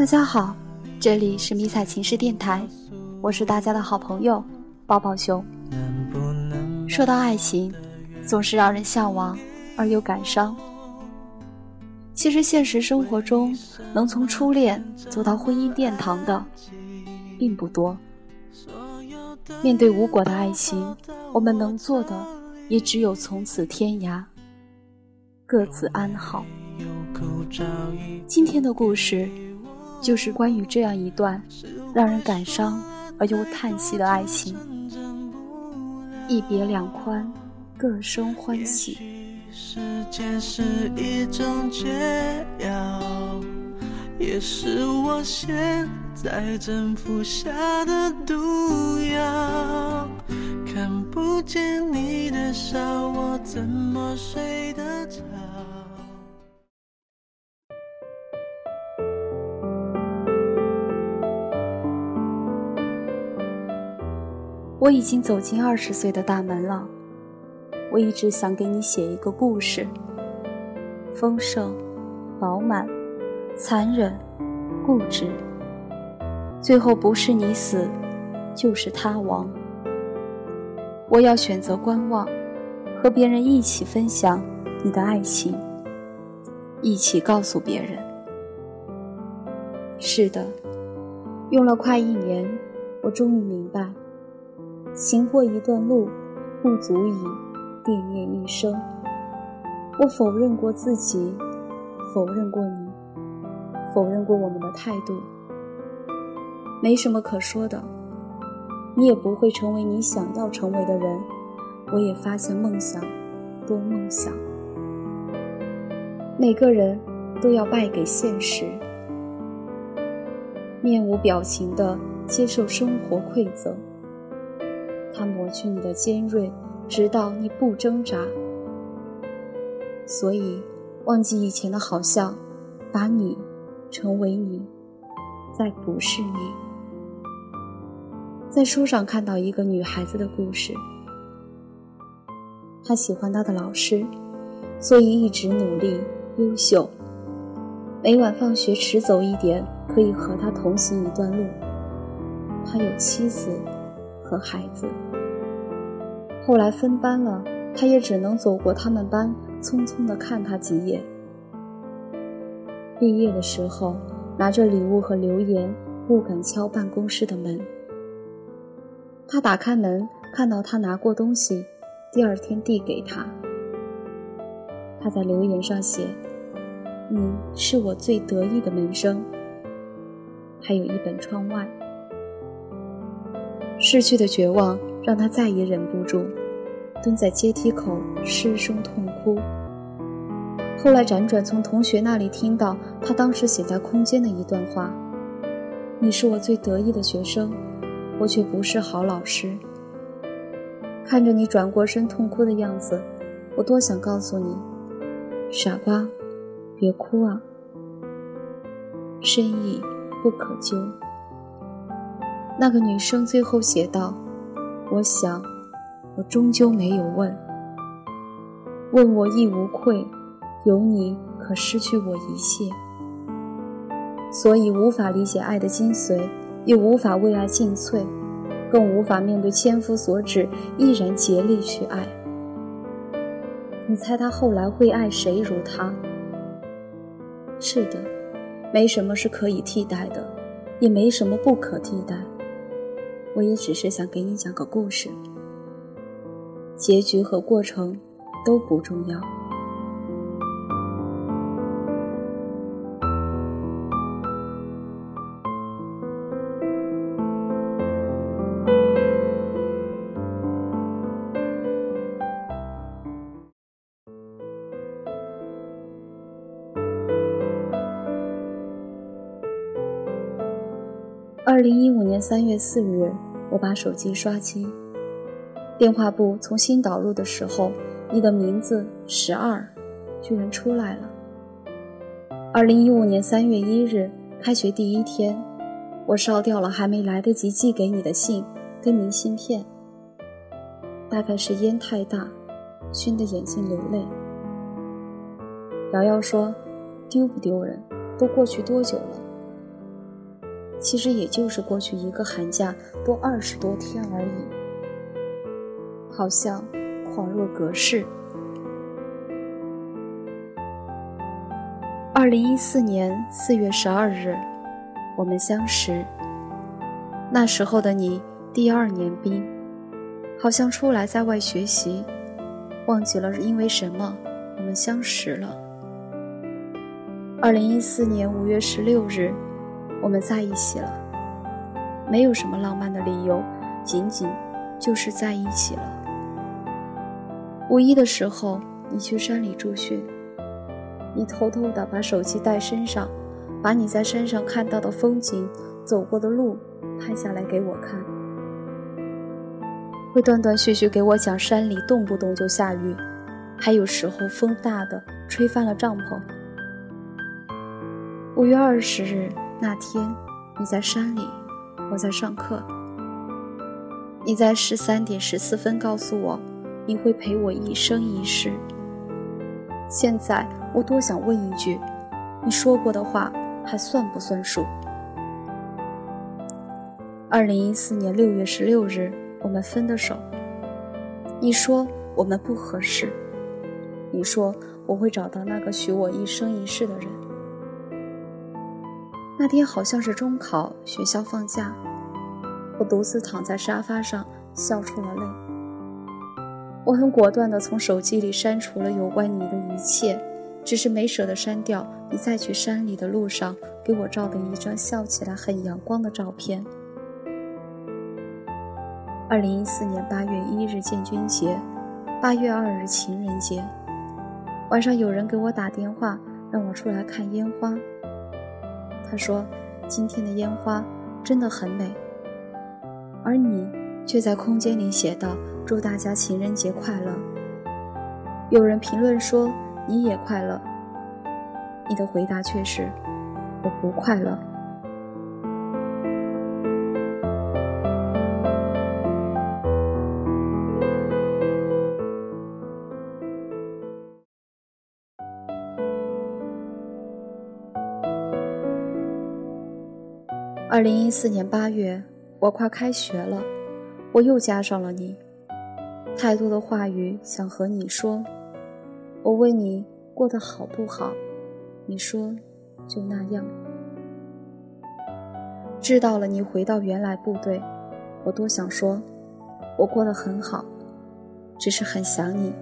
大家好，这里是迷彩情诗电台，我是大家的好朋友抱抱熊。说到爱情，总是让人向往而又感伤。其实现实生活中，能从初恋走到婚姻殿堂的并不多。面对无果的爱情，我们能做的也只有从此天涯，各自安好。今天的故事。就是关于这样一段让人感伤而又叹息的爱情，一别两宽，各生欢喜。时间是一种解药，也是我现在正服下的毒药。看不见你的笑，我怎么睡得着？我已经走进二十岁的大门了，我一直想给你写一个故事，丰盛、饱满、残忍、固执，最后不是你死，就是他亡。我要选择观望，和别人一起分享你的爱情，一起告诉别人。是的，用了快一年，我终于明白。行过一段路，不足以惦念一生。我否认过自己，否认过你，否认过我们的态度，没什么可说的。你也不会成为你想要成为的人。我也发现梦想多梦想，每个人都要败给现实，面无表情地接受生活馈赠。它抹去你的尖锐，直到你不挣扎。所以，忘记以前的好笑，把你成为你，再不是你。在书上看到一个女孩子的故事，她喜欢她的老师，所以一直努力优秀。每晚放学迟走一点，可以和他同行一段路。他有妻子。和孩子，后来分班了，他也只能走过他们班，匆匆地看他几眼。毕业的时候，拿着礼物和留言，不敢敲办公室的门。他打开门，看到他拿过东西，第二天递给他。他在留言上写：“你是我最得意的门生。”还有一本窗外。逝去的绝望让他再也忍不住，蹲在阶梯口失声痛哭。后来辗转从同学那里听到他当时写在空间的一段话：“你是我最得意的学生，我却不是好老师。看着你转过身痛哭的样子，我多想告诉你，傻瓜，别哭啊，深意不可究。”那个女生最后写道：“我想，我终究没有问。问我亦无愧，有你可失去我一切。所以无法理解爱的精髓，也无法为爱尽瘁，更无法面对千夫所指，毅然竭力去爱。你猜他后来会爱谁如他？是的，没什么是可以替代的，也没什么不可替代。”我也只是想给你讲个故事，结局和过程都不重要。二零一五年三月四日，我把手机刷机，电话簿重新导入的时候，你的名字十二居然出来了。二零一五年三月一日，开学第一天，我烧掉了还没来得及寄给你的信跟明信片。大概是烟太大，熏得眼睛流泪。瑶瑶说：“丢不丢人？都过去多久了？”其实也就是过去一个寒假多二十多天而已，好像恍若隔世。二零一四年四月十二日，我们相识。那时候的你第二年兵，好像出来在外学习，忘记了因为什么我们相识了。二零一四年五月十六日。我们在一起了，没有什么浪漫的理由，仅仅就是在一起了。五一的时候，你去山里住穴，你偷偷的把手机带身上，把你在山上看到的风景、走过的路拍下来给我看，会断断续续给我讲山里动不动就下雨，还有时候风大的吹翻了帐篷。五月二十日。那天，你在山里，我在上课。你在十三点十四分告诉我，你会陪我一生一世。现在，我多想问一句，你说过的话还算不算数？二零一四年六月十六日，我们分的手。你说我们不合适，你说我会找到那个许我一生一世的人。那天好像是中考，学校放假，我独自躺在沙发上，笑出了泪。我很果断地从手机里删除了有关你的一切，只是没舍得删掉你在去山里的路上给我照的一张笑起来很阳光的照片。二零一四年八月一日建军节，八月二日情人节，晚上有人给我打电话，让我出来看烟花。他说：“今天的烟花真的很美。”而你却在空间里写道：“祝大家情人节快乐。”有人评论说：“你也快乐。”你的回答却是：“我不快乐。”二零一四年八月，我快开学了，我又加上了你。太多的话语想和你说，我问你过得好不好，你说就那样。知道了，你回到原来部队，我多想说，我过得很好，只是很想你。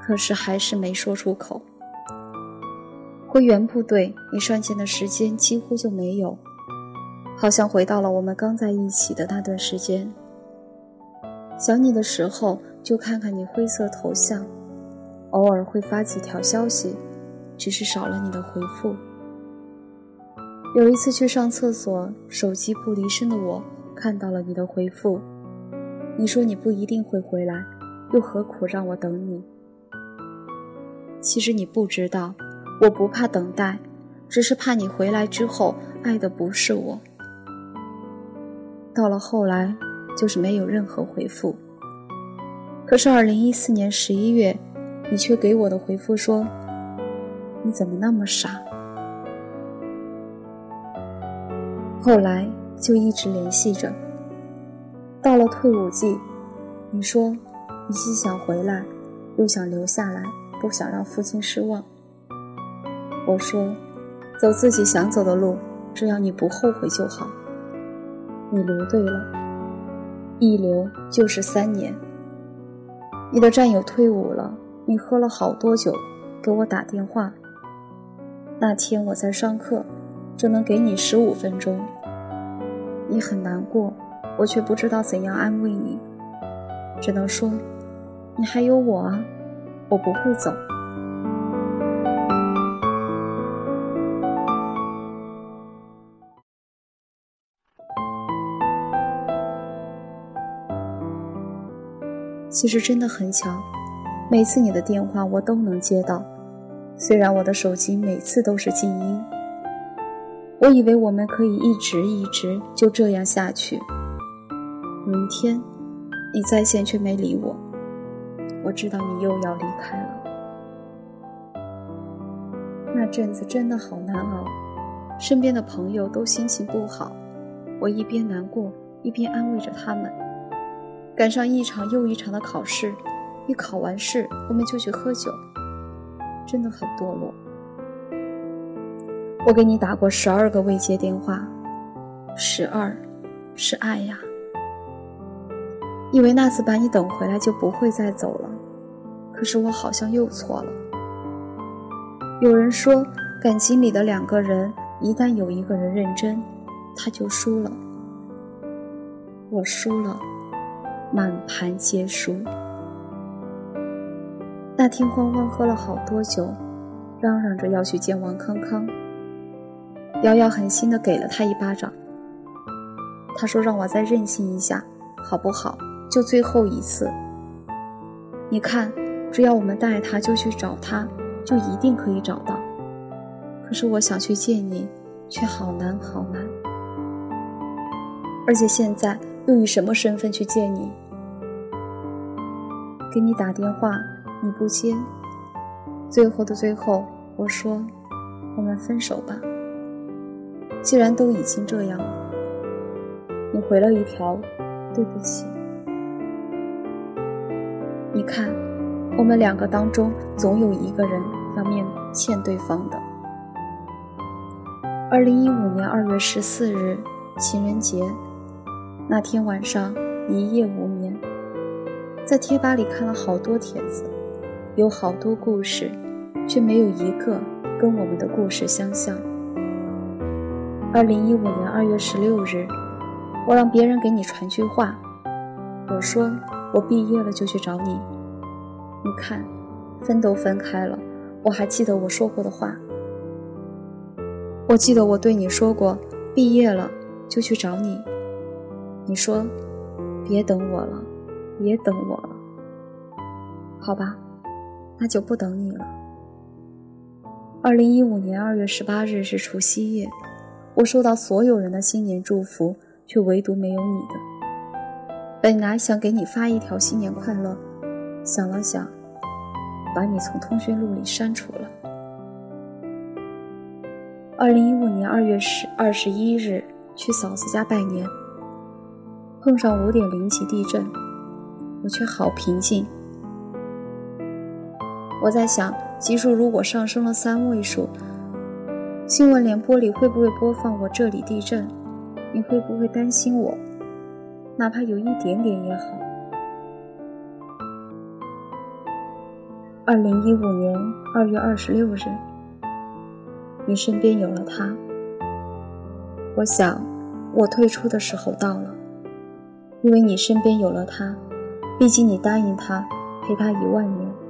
可是还是没说出口。回原部队，你上线的时间几乎就没有。好像回到了我们刚在一起的那段时间。想你的时候，就看看你灰色头像，偶尔会发几条消息，只是少了你的回复。有一次去上厕所，手机不离身的我看到了你的回复，你说你不一定会回来，又何苦让我等你？其实你不知道，我不怕等待，只是怕你回来之后爱的不是我。到了后来，就是没有任何回复。可是二零一四年十一月，你却给我的回复说：“你怎么那么傻？”后来就一直联系着。到了退伍季，你说你既想回来，又想留下来，不想让父亲失望。我说：“走自己想走的路，只要你不后悔就好。”你留对了，一留就是三年。你的战友退伍了，你喝了好多酒，给我打电话。那天我在上课，只能给你十五分钟。你很难过，我却不知道怎样安慰你，只能说，你还有我啊，我不会走。其实真的很巧，每次你的电话我都能接到，虽然我的手机每次都是静音。我以为我们可以一直一直就这样下去。有一天，你在线却没理我，我知道你又要离开了。那阵子真的好难熬，身边的朋友都心情不好，我一边难过一边安慰着他们。赶上一场又一场的考试，一考完试我们就去喝酒，真的很堕落。我给你打过十二个未接电话，十二，是爱呀。以为那次把你等回来就不会再走了，可是我好像又错了。有人说，感情里的两个人，一旦有一个人认真，他就输了。我输了，满盘皆输。那天欢欢喝了好多酒，嚷嚷着要去见王康康。瑶瑶狠心的给了他一巴掌。他说：“让我再任性一下，好不好？就最后一次。你看，只要我们带他，就去找他，就一定可以找到。可是我想去见你，却好难好难。而且现在又以什么身份去见你？给你打电话，你不接。最后的最后，我说，我们分手吧。”既然都已经这样了，你回了一条“对不起”。你看，我们两个当中总有一个人要面欠对方的。二零一五年二月十四日，情人节那天晚上一夜无眠，在贴吧里看了好多帖子，有好多故事，却没有一个跟我们的故事相像。二零一五年二月十六日，我让别人给你传句话，我说我毕业了就去找你。你看，分都分开了，我还记得我说过的话。我记得我对你说过，毕业了就去找你。你说，别等我了，别等我了。好吧，那就不等你了。二零一五年二月十八日是除夕夜。我收到所有人的新年祝福，却唯独没有你的。本来想给你发一条新年快乐，想了想，把你从通讯录里删除了。二零一五年二月十二十一日去嫂子家拜年，碰上五点零级地震，我却好平静。我在想，级数如果上升了三位数。新闻联播里会不会播放我这里地震？你会不会担心我？哪怕有一点点也好。二零一五年二月二十六日，你身边有了他，我想我退出的时候到了，因为你身边有了他，毕竟你答应他陪他一万年。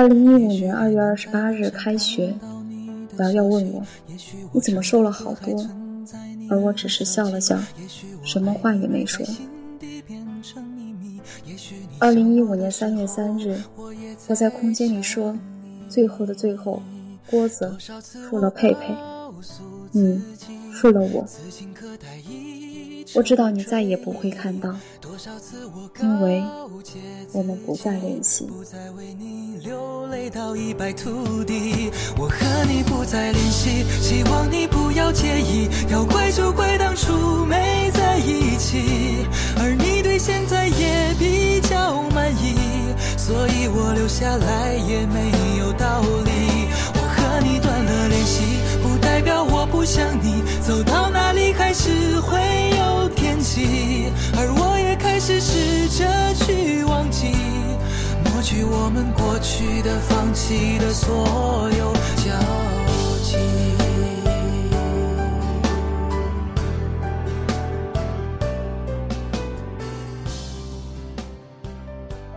二零一五年二月二十八日开学，瑶瑶问我：“你怎么瘦了好多？”而我只是笑了笑，什么话也没说。二零一五年三月三日，我在空间里说：“最后的最后，郭子负了佩佩，你负了我。我知道你再也不会看到，因为我们不再联系。”累到一败涂地，我和你不再联系，希望你不要介意。要怪就怪当初没在一起，而你对现在也比较满意，所以我留下来也没有道理。我和你断了联系，不代表我不想你，走到哪里还是试着去忘记。抹去我们过去的、放弃的所有交集。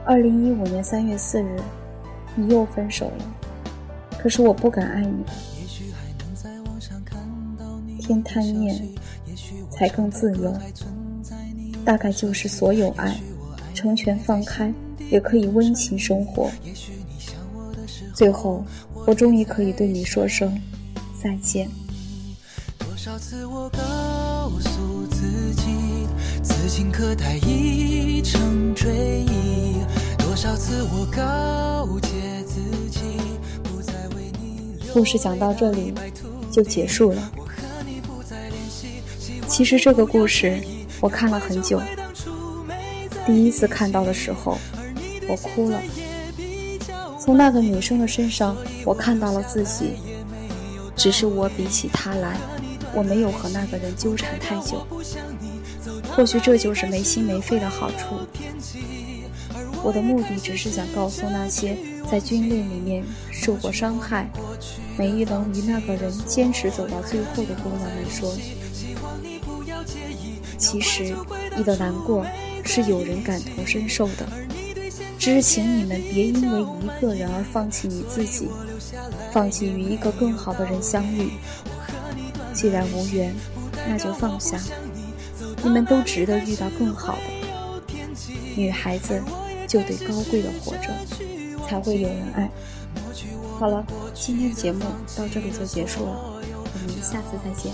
二零一五年三月四日，你又分手了，可是我不敢爱你。天贪念，才更自由。大概就是所有爱，成全放开，也可以温情生活。最后，我终于可以对你说声再见。多少次我告诉自己，此情可待已成追忆。多少次我告诫自己，不再为你。故事讲到这里就结束了。其实这个故事我看了很久，第一次看到的时候，我哭了。从那个女生的身上，我看到了自己，只是我比起她来，我没有和那个人纠缠太久。或许这就是没心没肺的好处。我的目的只是想告诉那些在军恋里面受过伤害、没能与那个人坚持走到最后的姑娘们说。其实，你的难过是有人感同身受的，只是请你们别因为一个人而放弃你自己，放弃与一个更好的人相遇。既然无缘，那就放下。你们都值得遇到更好的。女孩子就得高贵的活着，才会有人爱。好了，今天的节目到这里就结束了，我们下次再见。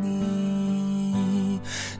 你。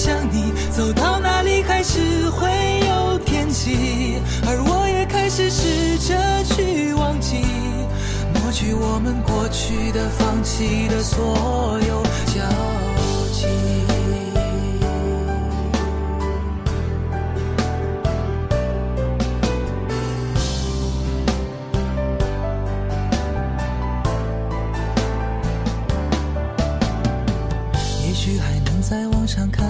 想你。走到哪里还是会有天际，而我也开始试着去忘记，抹去我们过去的、放弃的所有交集。也许还能在网上看